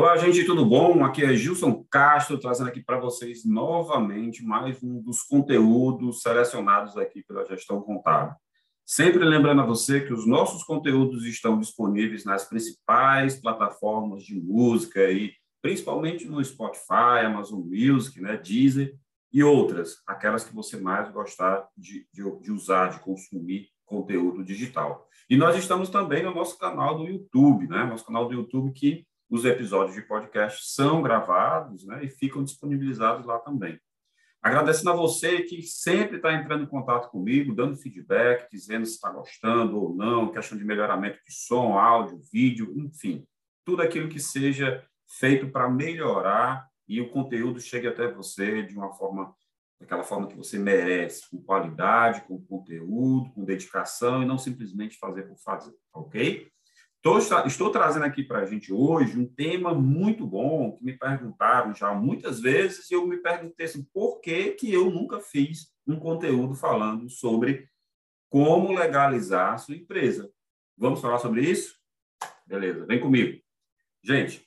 Olá, gente, tudo bom? Aqui é Gilson Castro, trazendo aqui para vocês novamente mais um dos conteúdos selecionados aqui pela gestão contábil. Sempre lembrando a você que os nossos conteúdos estão disponíveis nas principais plataformas de música e principalmente no Spotify, Amazon Music, né, Deezer e outras, aquelas que você mais gostar de, de, de usar, de consumir conteúdo digital. E nós estamos também no nosso canal do YouTube, né? Nosso canal do YouTube que os episódios de podcast são gravados né, e ficam disponibilizados lá também. Agradecendo a você que sempre está entrando em contato comigo, dando feedback, dizendo se está gostando ou não, questão de melhoramento de som, áudio, vídeo, enfim, tudo aquilo que seja feito para melhorar e o conteúdo chegue até você de uma forma, daquela forma que você merece, com qualidade, com conteúdo, com dedicação e não simplesmente fazer por fazer, ok? Estou, estou trazendo aqui para a gente hoje um tema muito bom que me perguntaram já muitas vezes e eu me perguntei assim, por que, que eu nunca fiz um conteúdo falando sobre como legalizar a sua empresa. Vamos falar sobre isso? Beleza, vem comigo. Gente,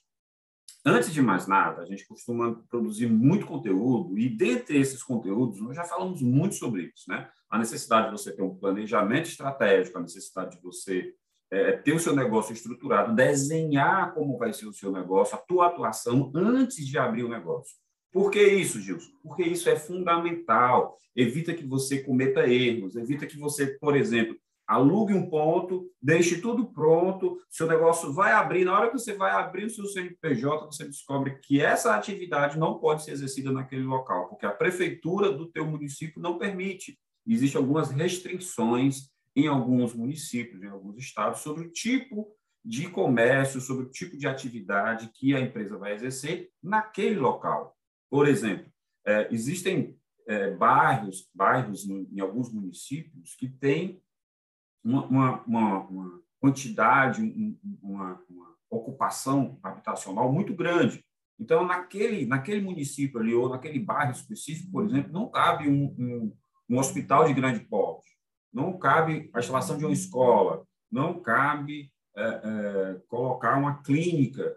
antes de mais nada, a gente costuma produzir muito conteúdo e dentre esses conteúdos, nós já falamos muito sobre isso, né? A necessidade de você ter um planejamento estratégico, a necessidade de você é, ter o seu negócio estruturado, desenhar como vai ser o seu negócio, a tua atuação antes de abrir o negócio. Por que isso, Gilson? Porque isso é fundamental. Evita que você cometa erros, evita que você, por exemplo, alugue um ponto, deixe tudo pronto, seu negócio vai abrir, na hora que você vai abrir o seu CNPJ, você descobre que essa atividade não pode ser exercida naquele local, porque a prefeitura do teu município não permite. Existem algumas restrições em alguns municípios, em alguns estados, sobre o tipo de comércio, sobre o tipo de atividade que a empresa vai exercer naquele local. Por exemplo, é, existem é, bairros, bairros em alguns municípios que têm uma, uma, uma, uma quantidade, uma, uma, ocupação habitacional muito grande. Então, naquele, naquele município ali, ou naquele bairro específico, por exemplo, não cabe um, um, um hospital de grande porte não cabe a instalação de uma escola, não cabe é, é, colocar uma clínica.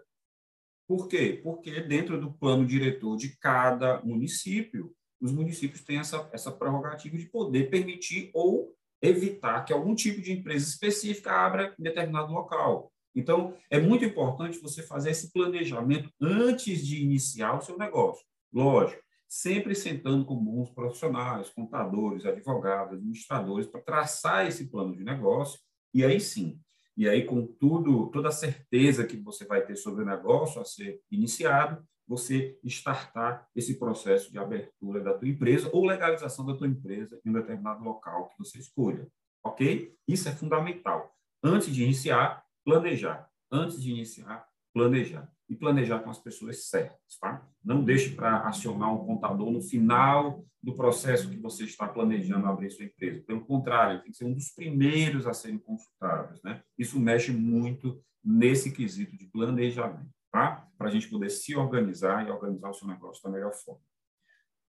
Por quê? Porque dentro do plano diretor de cada município, os municípios têm essa, essa prerrogativa de poder permitir ou evitar que algum tipo de empresa específica abra em determinado local. Então, é muito importante você fazer esse planejamento antes de iniciar o seu negócio. Lógico, sempre sentando com bons profissionais, contadores, advogados, administradores, para traçar esse plano de negócio, e aí sim, e aí com tudo, toda a certeza que você vai ter sobre o negócio a ser iniciado, você startar esse processo de abertura da tua empresa ou legalização da tua empresa em um determinado local que você escolha, ok? Isso é fundamental. Antes de iniciar, planejar. Antes de iniciar, planejar e planejar com as pessoas certas, tá? Não deixe para acionar um contador no final do processo que você está planejando abrir sua empresa. Pelo contrário, tem que ser um dos primeiros a serem consultados, né? Isso mexe muito nesse quesito de planejamento, tá? Para a gente poder se organizar e organizar o seu negócio da melhor forma.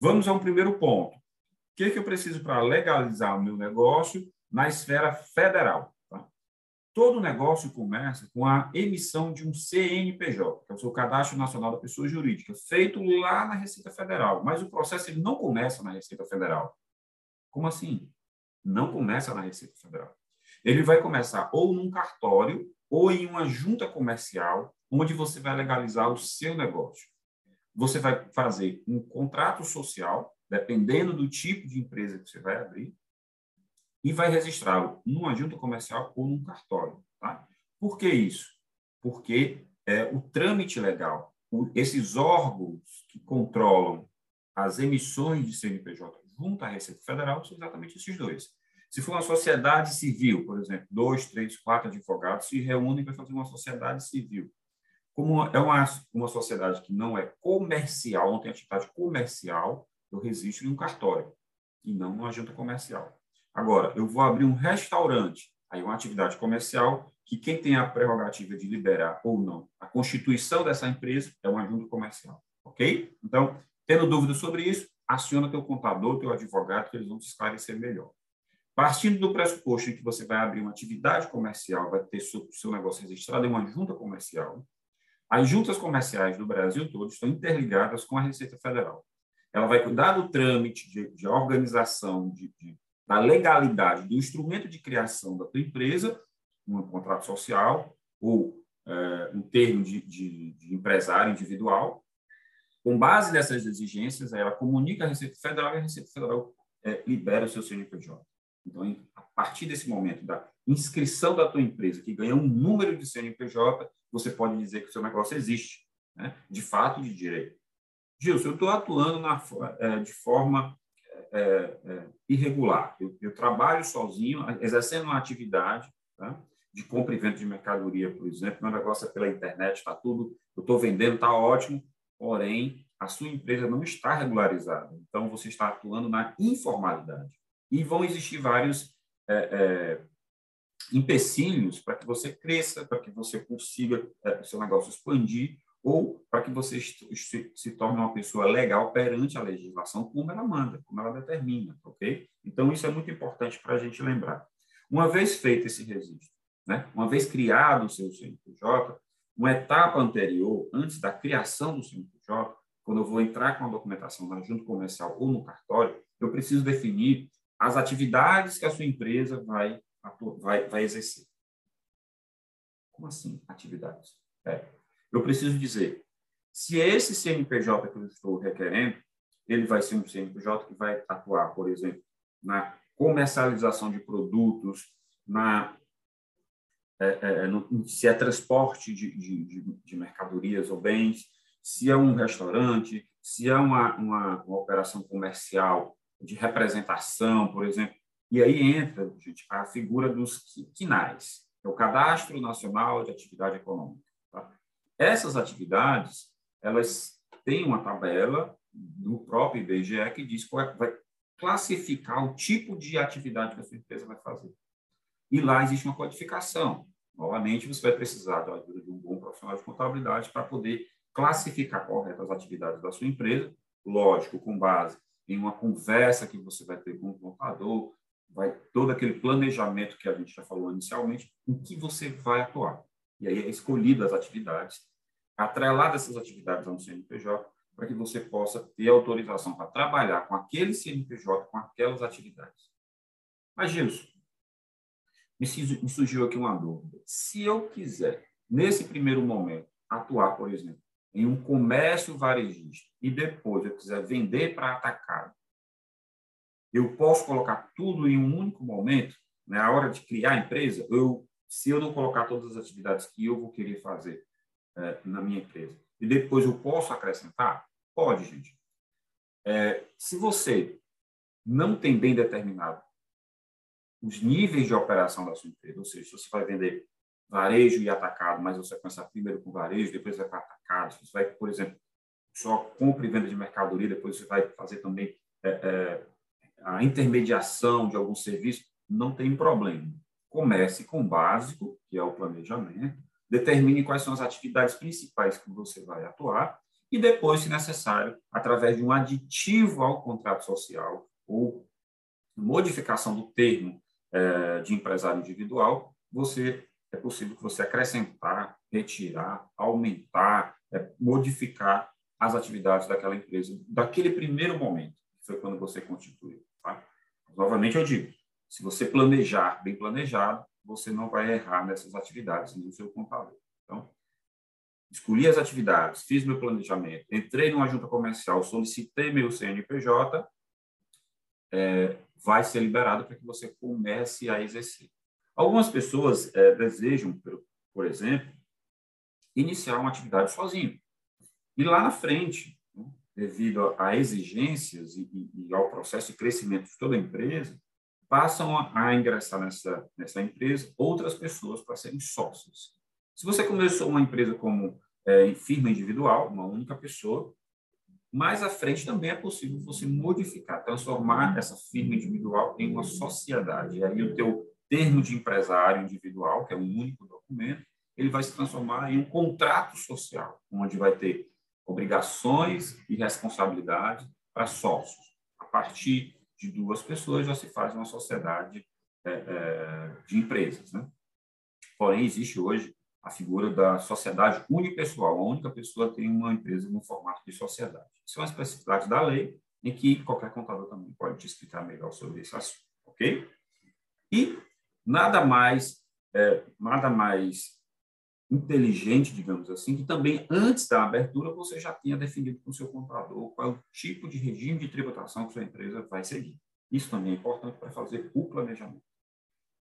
Vamos a um primeiro ponto. O que, é que eu preciso para legalizar o meu negócio na esfera federal? Todo negócio começa com a emissão de um CNPJ, que é o seu Cadastro Nacional da Pessoa Jurídica, feito lá na Receita Federal. Mas o processo ele não começa na Receita Federal. Como assim? Não começa na Receita Federal. Ele vai começar ou num cartório ou em uma junta comercial, onde você vai legalizar o seu negócio. Você vai fazer um contrato social, dependendo do tipo de empresa que você vai abrir, e vai registrá-lo numa junta comercial ou num cartório. Tá? Por que isso? Porque é, o trâmite legal, o, esses órgãos que controlam as emissões de CNPJ junto à Receita Federal são exatamente esses dois. Se for uma sociedade civil, por exemplo, dois, três, quatro advogados se reúnem para fazer uma sociedade civil. Como é uma, uma sociedade que não é comercial, não tem atividade comercial, eu registro em um cartório e não numa junta comercial. Agora, eu vou abrir um restaurante, aí uma atividade comercial, que quem tem a prerrogativa de liberar ou não a constituição dessa empresa é uma junta comercial, ok? Então, tendo dúvidas sobre isso, aciona teu contador, teu advogado, que eles vão te esclarecer melhor. Partindo do pressuposto em que você vai abrir uma atividade comercial, vai ter seu, seu negócio registrado em uma junta comercial, As juntas comerciais do Brasil todo estão interligadas com a Receita Federal. Ela vai cuidar do trâmite de, de organização, de, de, da legalidade do instrumento de criação da tua empresa, um contrato social ou é, um termo de, de, de empresário individual. Com base nessas exigências, ela comunica à Receita Federal e a Receita Federal é, libera o seu CNPJ. Então, a partir desse momento da inscrição da tua empresa, que ganha um número de CNPJ, você pode dizer que o seu negócio existe, né? de fato, de direito. Gilson, eu estou atuando na, é, de forma é, é, irregular. Eu, eu, trabalho sozinho, exercendo uma atividade tá? de compra e venda de mercadoria, por exemplo. Meu negócio é pela internet, está tudo, eu estou vendendo, está ótimo, porém, a sua empresa não está regularizada. Então, você está atuando na informalidade. E vão existir vários é, é, empecilhos para que você cresça, para que você consiga é, seu negócio expandir ou para que você se, torne uma pessoa legal perante a legislação como ela manda, como ela determina, ok? Então, isso é muito importante para a gente lembrar. Uma vez feito esse registro, né, uma vez criado o seu CNPJ, uma etapa anterior, antes da criação do CNPJ, quando eu vou entrar com a documentação na junta comercial ou no cartório, eu preciso definir as atividades que a sua empresa vai, vai, vai exercer. Como assim, atividades? É. Eu preciso dizer, se esse CNPJ que eu estou requerendo, ele vai ser um CNPJ que vai atuar, por exemplo, na comercialização de produtos, na é, é, no, se é transporte de, de, de, mercadorias ou bens, se é um restaurante, se é uma, uma, uma operação comercial de representação, por exemplo. E aí entra, gente, a figura dos quinais, é o Cadastro Nacional de Atividade Econômica. Essas atividades, elas têm uma tabela do próprio IBGE que diz qual é, vai classificar o tipo de atividade que a sua empresa vai fazer. E lá existe uma codificação. Novamente, você vai precisar da ajuda de um bom profissional de contabilidade para poder classificar corretas as atividades da sua empresa, lógico, com base em uma conversa que você vai ter com o contador, vai todo aquele planejamento que a gente já falou inicialmente, em que você vai atuar. E aí é escolhido as atividades, atrelado essas atividades ao CNPJ, para que você possa ter autorização para trabalhar com aquele CNPJ, com aquelas atividades. Mas, Gilson, me surgiu aqui uma dúvida. Se eu quiser, nesse primeiro momento, atuar, por exemplo, em um comércio varejista e depois eu quiser vender para atacado, eu posso colocar tudo em um único momento, na hora de criar a empresa, eu, se eu não colocar todas as atividades que eu vou querer fazer é, na minha empresa, e depois eu posso acrescentar? Pode, gente. É, se você não tem bem determinado os níveis de operação da sua empresa, ou seja, se você vai vender varejo e atacado, mas você vai começar primeiro com varejo, depois vai para atacado, se você vai, por exemplo, só compra e venda de mercadoria, depois você vai fazer também é, a intermediação de algum serviço, não tem problema. Comece com o básico, que é o planejamento, determine quais são as atividades principais que você vai atuar e depois, se necessário, através de um aditivo ao contrato social ou modificação do termo é, de empresário individual, você é possível que você acrescentar, retirar, aumentar, é, modificar as atividades daquela empresa daquele primeiro momento, que foi quando você constituiu. Tá? Novamente eu digo, se você planejar bem planejado, você não vai errar nessas atividades no seu contador. Então, escolhi as atividades, fiz meu planejamento, entrei numa junta comercial, solicitei meu CNPJ, é, vai ser liberado para que você comece a exercer. Algumas pessoas é, desejam, por, exemplo, iniciar uma atividade sozinho. E lá na frente, né, devido a, exigências e, e, ao processo de crescimento de toda a empresa, passam a, a ingressar nessa, nessa empresa outras pessoas para serem sócios. Se você começou uma empresa como é, firma individual, uma única pessoa, mais à frente também é possível você modificar, transformar essa firma individual em uma sociedade. E aí o teu termo de empresário individual, que é um único documento, ele vai se transformar em um contrato social, onde vai ter obrigações e responsabilidade para sócios. A partir de duas pessoas já se faz uma sociedade é, é, de empresas. Né? Porém, existe hoje a figura da sociedade unipessoal. A única pessoa tem uma empresa no formato de sociedade. Isso é uma especificidade da lei, em que qualquer contador também pode te explicar melhor sobre esse assunto, ok? E nada mais, é, nada mais inteligente, digamos assim, que também antes da abertura você já tinha definido com o seu contador qual é o tipo de regime de tributação que sua empresa vai seguir. Isso também é importante para fazer o planejamento.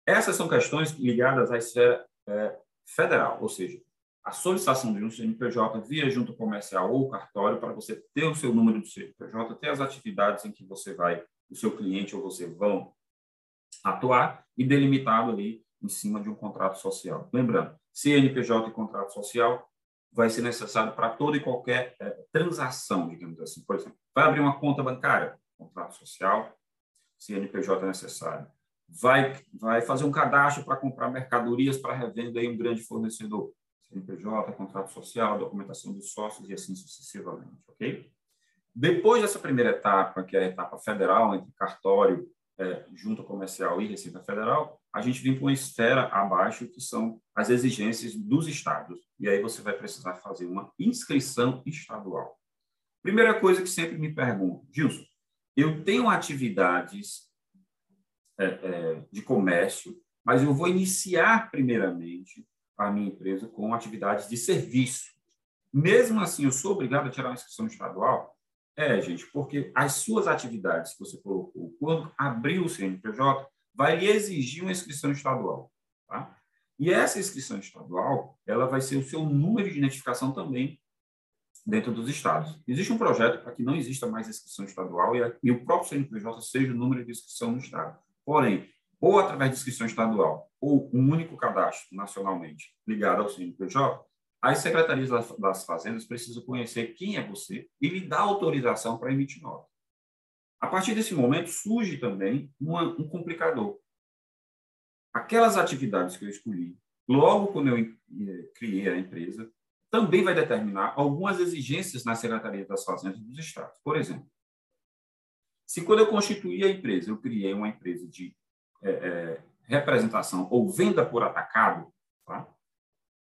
Essas são questões ligadas à esfera é, federal, ou seja, a solicitação de um CNPJ via junta comercial ou cartório para você ter o seu número de CNPJ, ter as atividades em que você vai, o seu cliente ou você vão atuar e delimitado ali em cima de um contrato social. Lembrando, CNPJ e contrato social vai ser necessário para toda e qualquer é, transação, digamos assim. Por exemplo, vai abrir uma conta bancária, contrato social, CNPJ é necessário. Vai, vai fazer um cadastro para comprar mercadorias para revenda em um grande fornecedor. CNPJ, contrato social, documentação dos sócios e assim sucessivamente, ok? Depois dessa primeira etapa, que é a etapa federal, entre cartório, é, junta comercial e Receita Federal, a gente vem para uma esfera abaixo, que são as exigências dos estados. E aí você vai precisar fazer uma inscrição estadual. Primeira coisa que sempre me perguntam, Gilson, eu tenho atividades é, é, de comércio, mas eu vou iniciar primeiramente a minha empresa com atividades de serviço. Mesmo assim, eu sou obrigado a tirar uma inscrição estadual? É, gente, porque as suas atividades que você colocou, quando abrir o CNPJ, vai exigir uma inscrição estadual. Tá? E essa inscrição estadual, ela vai ser o seu número de identificação também dentro dos estados. Existe um projeto para que não exista mais inscrição estadual e, a, e o próprio CNPJ seja o número de inscrição no estado. Porém, ou através de inscrição estadual, ou um único cadastro nacionalmente ligado ao CNPJ, as secretarias das fazendas precisam conhecer quem é você e lhe dar autorização para emitir nota. A partir desse momento, surge também uma, um complicador. Aquelas atividades que eu escolhi, logo quando eu eh, criei a empresa, também vai determinar algumas exigências na Secretaria das Fazendas dos Estados. Por exemplo, se quando eu constituí a empresa, eu criei uma empresa de é, é, representação ou venda por atacado, tá?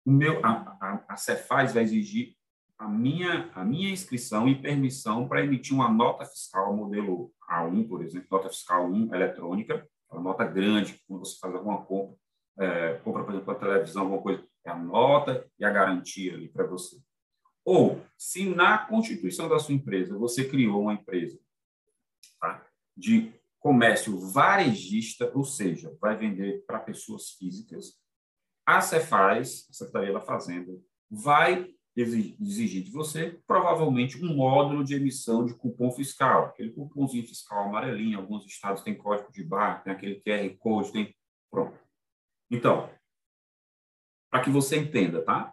O meu, a, a, a Cefaz vai exigir a minha, a minha inscrição e permissão para emitir uma nota fiscal modelo A1, por exemplo, nota fiscal 1 eletrônica, uma nota grande, quando você faz alguma compra, é, compra, por exemplo, a televisão, alguma coisa, é a nota e a garantia ali para você. Ou, se na constituição da sua empresa você criou uma empresa tá, de comércio varejista, ou seja, vai vender para pessoas físicas, a Cefaz, a Secretaria da Fazenda, vai exigir de você provavelmente um módulo de emissão de cupom fiscal, aquele cupomzinho fiscal amarelinho, alguns estados têm código de barra, tem aquele QR Code, tem... Pronto. Então, para que você entenda, tá?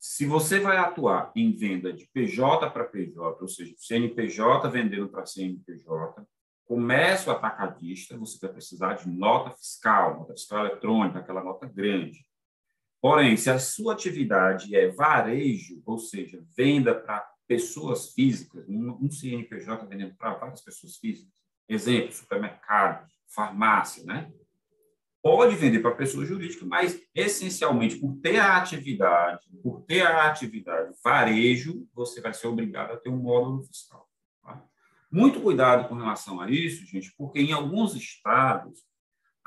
Se você vai atuar em venda de PJ para PJ, ou seja, CNPJ vendendo para CNPJ, comércio atacadista, você vai precisar de nota fiscal, nota fiscal eletrônica, aquela nota grande. Porém, se a sua atividade é varejo, ou seja, venda para pessoas físicas, um CNPJ vendendo para várias pessoas físicas, exemplo, supermercado, farmácia, né? Pode vender para pessoa jurídica, mas essencialmente por ter a atividade, por ter a atividade varejo, você vai ser obrigado a ter um módulo fiscal. Tá? Muito cuidado com relação a isso, gente, porque em alguns estados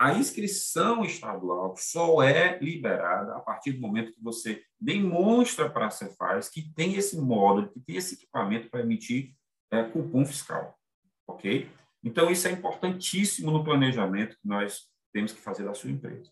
a inscrição estadual só é liberada a partir do momento que você demonstra para a Cefaz que tem esse módulo, que tem esse equipamento para emitir é, cupom fiscal, ok? Então, isso é importantíssimo no planejamento que nós temos que fazer da sua empresa.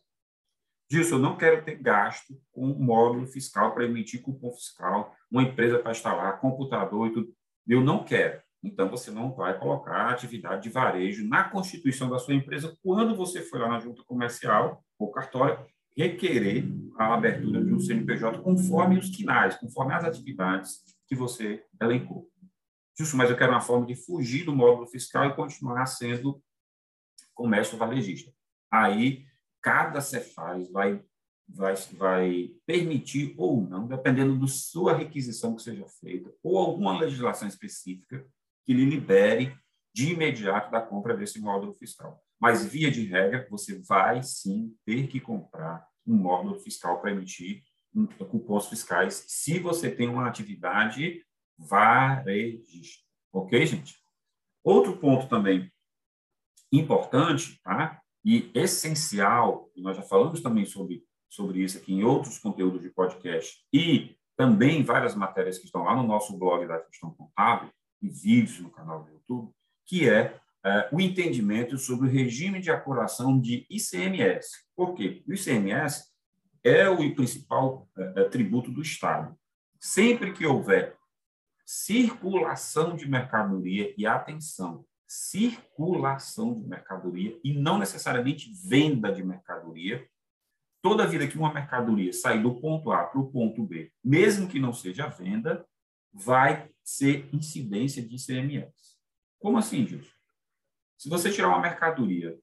Disso, eu não quero ter gasto com módulo fiscal para emitir cupom fiscal, uma empresa para instalar computador e tudo. Eu não quero. Então, você não vai colocar atividade de varejo na constituição da sua empresa quando você for lá na junta comercial ou cartório requerer a abertura de um CNPJ conforme os quinais, conforme as atividades que você elencou. Justo, mas eu quero uma forma de fugir do módulo fiscal e continuar sendo comércio varejista. Aí, cada Cefaz vai, vai, vai permitir ou não, dependendo da sua requisição que seja feita, ou alguma legislação específica, que lhe libere de imediato da compra desse módulo fiscal. Mas, via de regra, você vai sim ter que comprar um módulo fiscal para emitir cupons fiscais se você tem uma atividade varejista. Ok, gente? Outro ponto também importante, tá? E essencial, e nós já falamos também sobre, sobre isso aqui em outros conteúdos de podcast e também várias matérias que estão lá no nosso blog da questão contábil e vídeos no canal do YouTube, que é, é o entendimento sobre o regime de apuração de ICMS. Por quê? O ICMS é o principal é, é, tributo do Estado. Sempre que houver circulação de mercadoria, e atenção, circulação de mercadoria e não necessariamente venda de mercadoria, toda vida que uma mercadoria sair do ponto A para o ponto B, mesmo que não seja venda, vai ser incidência de ICMS. Como assim, Gilson? Se você tirar uma mercadoria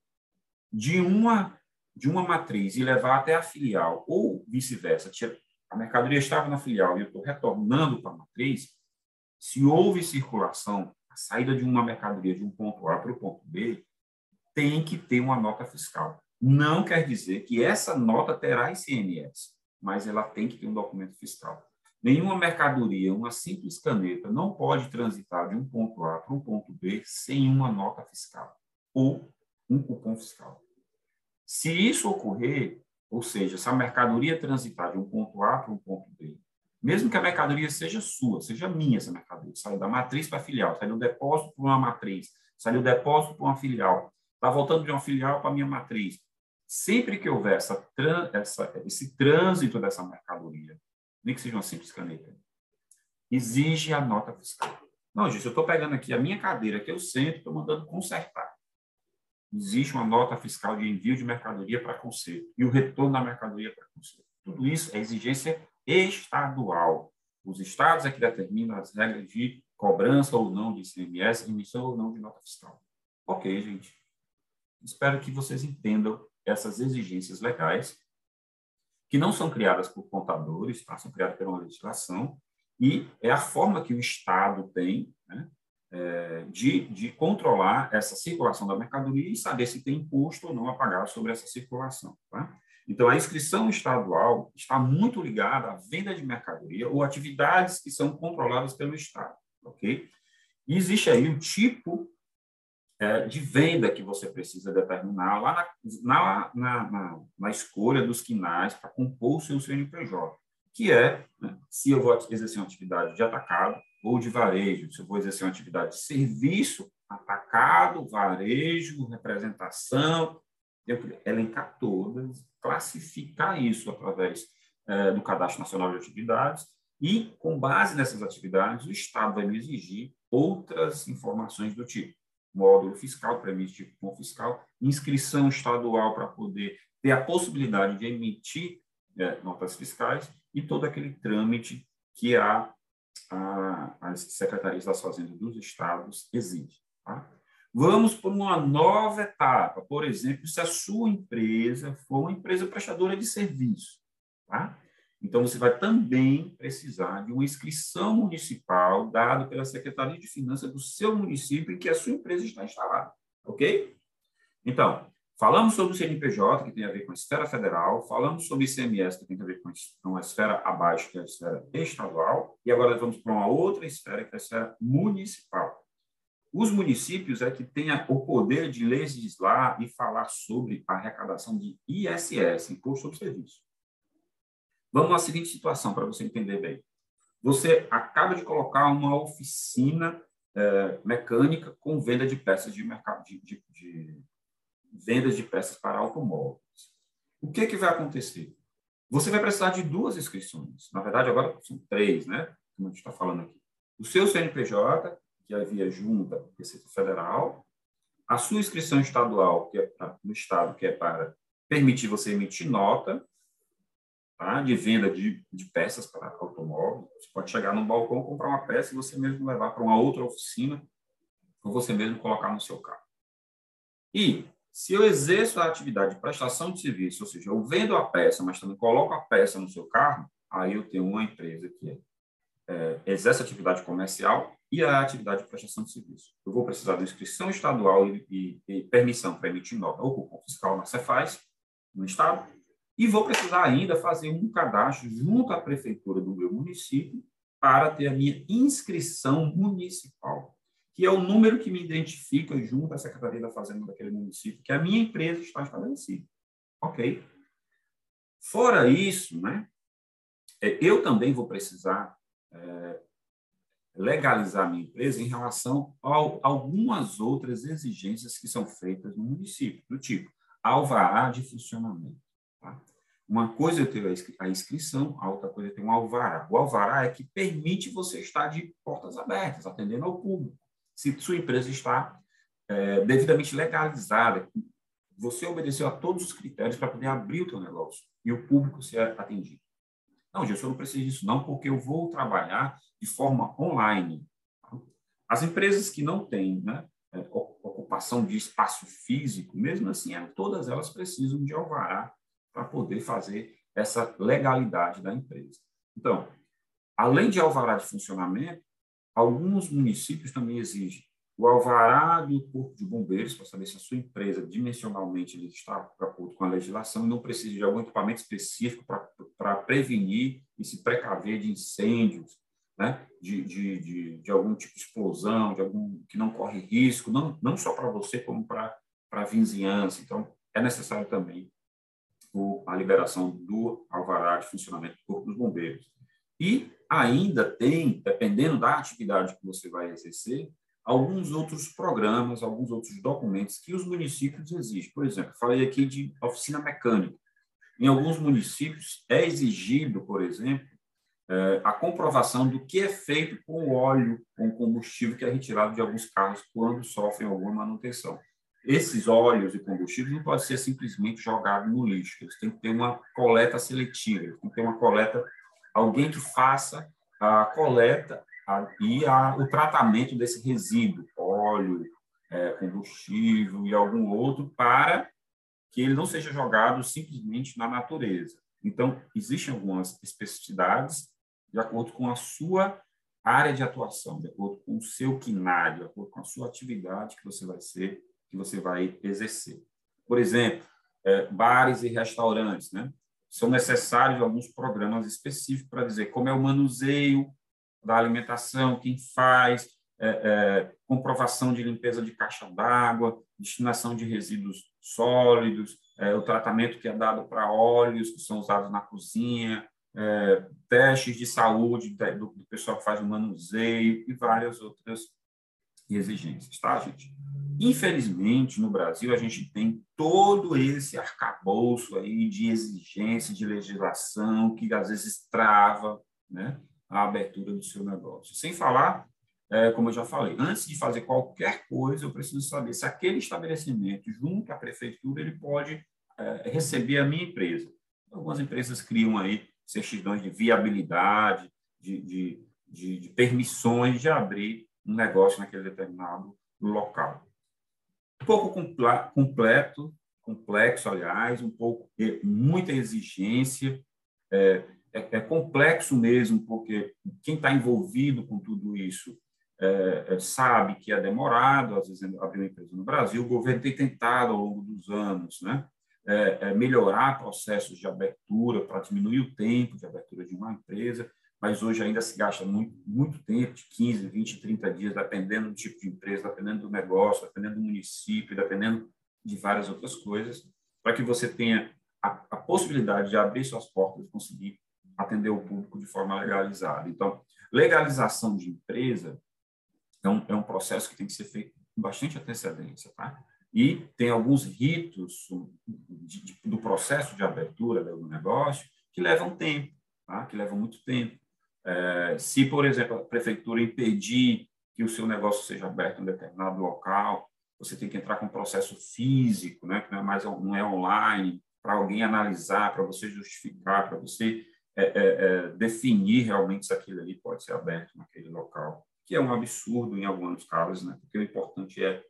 de uma de uma matriz e levar até a filial, ou vice-versa, a mercadoria estava na filial e eu estou retornando para a matriz, se houve circulação, a saída de uma mercadoria de um ponto A para o ponto B, tem que ter uma nota fiscal. Não quer dizer que essa nota terá ICMS, mas ela tem que ter um documento fiscal. Nenhuma mercadoria, uma simples caneta, não pode transitar de um ponto A para um ponto B sem uma nota fiscal ou um cupom fiscal. Se isso ocorrer, ou seja, se a mercadoria transitar de um ponto A para um ponto B, mesmo que a mercadoria seja sua, seja minha essa mercadoria, saiu da matriz para a filial, saiu do depósito para uma matriz, saiu do depósito para uma filial, está voltando de uma filial para a minha matriz. Sempre que houver essa, essa, esse trânsito dessa mercadoria, nem que seja uma simples caneta, exige a nota fiscal. Não, gente, eu estou pegando aqui a minha cadeira que eu sento, estou mandando consertar existe uma nota fiscal de envio de mercadoria para conserto e o retorno da mercadoria para conserto. Tudo isso é exigência estadual. Os estados é que determinam as regras de cobrança ou não de ICMS, emissão ou não de nota fiscal. Ok, gente. Espero que vocês entendam essas exigências legais, que não são criadas por contadores, tá? são criadas pela legislação, e é a forma que o Estado tem né, é, de, de controlar essa circulação da mercadoria e saber se tem imposto ou não a pagar sobre essa circulação. Tá? Então, a inscrição estadual está muito ligada à venda de mercadoria ou atividades que são controladas pelo Estado, ok? E existe aí um tipo de venda que você precisa determinar lá na, na, na, na escolha dos quinais para compor o seu CNPJ, que é né, se eu vou exercer uma atividade de atacado, ou de varejo, se eu vou exercer uma atividade de serviço, atacado, varejo, representação, eu elencar todas, classificar isso através é, do Cadastro Nacional de Atividades e, com base nessas atividades, o Estado vai me exigir outras informações do tipo módulo fiscal para emitir cupom fiscal, inscrição estadual para poder ter a possibilidade de emitir é, notas fiscais e todo aquele trâmite que a a, as secretarias das fazendas dos estados exigem. Tá? Vamos por uma nova etapa, por exemplo, se a sua empresa for uma empresa prestadora de serviço. Tá? Então, você vai também precisar de uma inscrição municipal dada pela Secretaria de Finanças do seu município em que a sua empresa está instalada. Ok? Então, Falamos sobre o CNPJ, que tem a ver com a esfera federal, falamos sobre o ICMS, que tem a ver com a esfera abaixo, que é a esfera estadual, e agora vamos para uma outra esfera, que é a esfera municipal. Os municípios é que têm o poder de legislar e falar sobre a arrecadação de ISS, Imposto sobre Serviço. Vamos à seguinte situação, para você entender bem. Você acaba de colocar uma oficina é, mecânica com venda de peças de mercado de, de, de vendas de peças para automóveis. O que, que vai acontecer? Você vai precisar de duas inscrições. Na verdade, agora são três, né? Como a gente está falando aqui. O seu CNPJ, que é via junta Receita Federal, a sua inscrição estadual, que é no estado, que é para permitir você emitir nota tá? de venda de, de peças para automóvel. Você pode chegar num balcão, comprar uma peça e você mesmo levar para uma outra oficina ou você mesmo colocar no seu carro. E se eu exerço a atividade de prestação de serviço, ou seja, eu vendo a peça, mas também coloco a peça no seu carro, aí eu tenho uma empresa que é, é, exerce atividade comercial e a atividade de prestação de serviço. Eu vou precisar de inscrição estadual e, e, e permissão para emitir nota ou cupom fiscal na Cefaz, no Estado, E vou precisar ainda fazer um cadastro junto à prefeitura do meu município para ter a minha inscrição municipal, que é o número que me identifica junto à Secretaria da Fazenda daquele município, que a minha empresa está estabelecida. Ok? Fora isso, né, é, eu também vou precisar é, legalizar minha empresa em relação a algumas outras exigências que são feitas no município, do tipo alvará de funcionamento. Tá? Uma coisa é ter a inscrição, a outra coisa é ter um alvará. O alvará é que permite você estar de portas abertas, atendendo ao público. Se sua empresa está é, devidamente legalizada, você obedeceu a todos os critérios para poder abrir o seu negócio e o público ser atendido. Não, Gilson, eu não preciso disso não, porque eu vou trabalhar de forma online. As empresas que não têm né, é, ocupação de espaço físico, mesmo assim, é, todas elas precisam de alvará para poder fazer essa legalidade da empresa. Então, além de alvará de funcionamento, alguns municípios também exigem o alvará do Corpo de Bombeiros, para saber se a sua empresa, dimensionalmente, está de acordo com a legislação e não precisa de algum equipamento específico para prevenir e se precaver de incêndios, né? de, de, de, de, algum tipo de explosão, de algum que não corre risco, não, não só para você, como para a vizinhança. Então, é necessário também o, a liberação do alvará de funcionamento do Corpo dos Bombeiros. E ainda tem, dependendo da atividade que você vai exercer, alguns outros programas, alguns outros documentos que os municípios exigem. Por exemplo, falei aqui de oficina mecânica. Em alguns municípios é exigido, por exemplo, é, a comprovação do que é feito com o óleo, com o combustível que é retirado de alguns carros quando sofrem alguma manutenção. Esses óleos e combustíveis não podem ser simplesmente jogados no lixo, eles têm que ter uma coleta seletiva, têm que ter uma coleta, alguém que faça a coleta e a, o tratamento desse resíduo, óleo, é, combustível e algum outro, para que ele não seja jogado simplesmente na natureza. Então, existem algumas especificidades de acordo com a sua área de atuação, de acordo com o seu quinário, de acordo com a sua atividade que você vai ser, que você vai exercer. Por exemplo, é, bares e restaurantes, né? São necessários alguns programas específicos para dizer como é o manuseio da alimentação, quem faz, é, é, comprovação de limpeza de caixa d'água, destinação de resíduos sólidos, é, o tratamento que é dado para óleos que são usados na cozinha, é, testes de saúde do, do, pessoal que faz o manuseio e várias outras exigências, tá, gente? Infelizmente, no Brasil, a gente tem todo esse arcabouço aí de exigência de legislação que às vezes trava, né? a abertura do seu negócio. Sem falar, é, como eu já falei, antes de fazer qualquer coisa, eu preciso saber se aquele estabelecimento, junto à prefeitura, ele pode é, receber a minha empresa. Algumas empresas criam aí certidões de viabilidade, de, de, de, de permissões de abrir um negócio naquele determinado local. Um pouco completo, complexo, aliás, um pouco muita exigência, é, é, é complexo mesmo, porque quem está envolvido com tudo isso é, é, sabe que é demorado, às vezes, abrir uma empresa no Brasil. O governo tem tentado, ao longo dos anos, né, é, é melhorar processos de abertura para diminuir o tempo de abertura de uma empresa, mas hoje ainda se gasta muito, muito tempo, de 15, 20, 30 dias, dependendo do tipo de empresa, dependendo do negócio, dependendo do município, dependendo de várias outras coisas, para que você tenha a, a possibilidade de abrir suas portas e conseguir atender o público de forma legalizada. Então, legalização de empresa é um, é um processo que tem que ser feito com bastante antecedência, tá? E tem alguns ritos de, de, do processo de abertura do negócio que levam tempo, tá? que levam muito tempo. É, se, por exemplo, a prefeitura impedir que o seu negócio seja aberto em um determinado local, você tem que entrar com um processo físico, né, que não é mais não é online, para alguém analisar, para você justificar, para você é, é, é, definir realmente se aquilo ali pode ser aberto naquele local, que é um absurdo em alguns casos, né? porque o importante é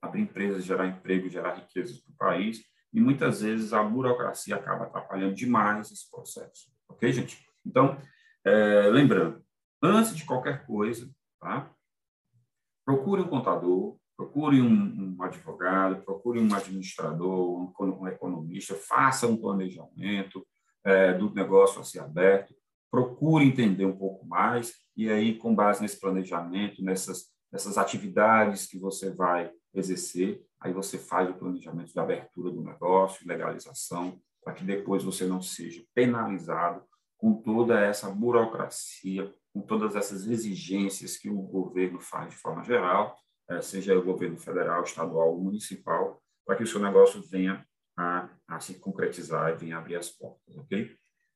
abrir empresas, gerar emprego, gerar riquezas para o país, e muitas vezes a burocracia acaba atrapalhando demais esse processo. Ok, gente? Então, é, lembrando, antes de qualquer coisa, tá? procure um contador, procure um, um advogado, procure um administrador, um, um economista, faça um planejamento é, do negócio a ser aberto, procure entender um pouco mais e aí, com base nesse planejamento, nessas, nessas atividades que você vai exercer, aí você faz o planejamento de abertura do negócio, legalização, para que depois você não seja penalizado com toda essa burocracia, com todas essas exigências que o governo faz de forma geral é, seja o governo federal, estadual ou municipal, para que o seu negócio venha a, a se concretizar e venha abrir as portas, ok?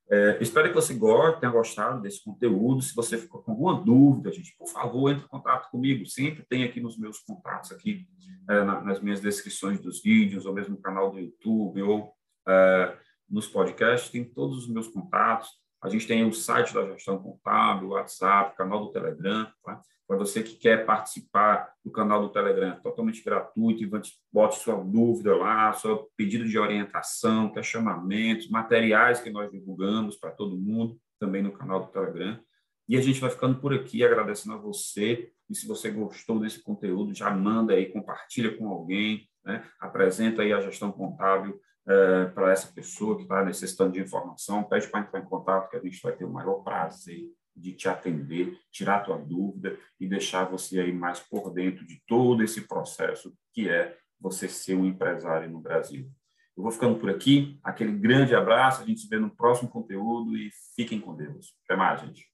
É, espero que você goste, tenha gostado desse conteúdo. Se você ficou com alguma dúvida, gente, por favor, entre em contato comigo. Sempre tem aqui nos meus contatos, aqui é, na, nas minhas descrições dos vídeos, ou mesmo no canal do YouTube, ou é, nos podcasts, tem todos os meus contatos. A gente tem o site da gestão contábil, o WhatsApp, canal do Telegram. Tá? Para você que quer participar do canal do Telegram, é totalmente gratuito, e bote sua dúvida lá, seu pedido de orientação, questionamentos, materiais que nós divulgamos para todo mundo, também no canal do Telegram. E a gente vai ficando por aqui, agradecendo a você. E se você gostou desse conteúdo, já manda aí, compartilha com alguém, né? apresenta aí a gestão contábil é, para essa pessoa que está necessitando de informação, pede para entrar em contato, que a gente vai ter o maior prazer de te atender, tirar tua dúvida e deixar você aí mais por dentro de todo esse processo que é você ser um empresário no Brasil. Eu vou ficando por aqui, aquele grande abraço, a gente se vê no próximo conteúdo e fiquem com Deus. Até mais, gente.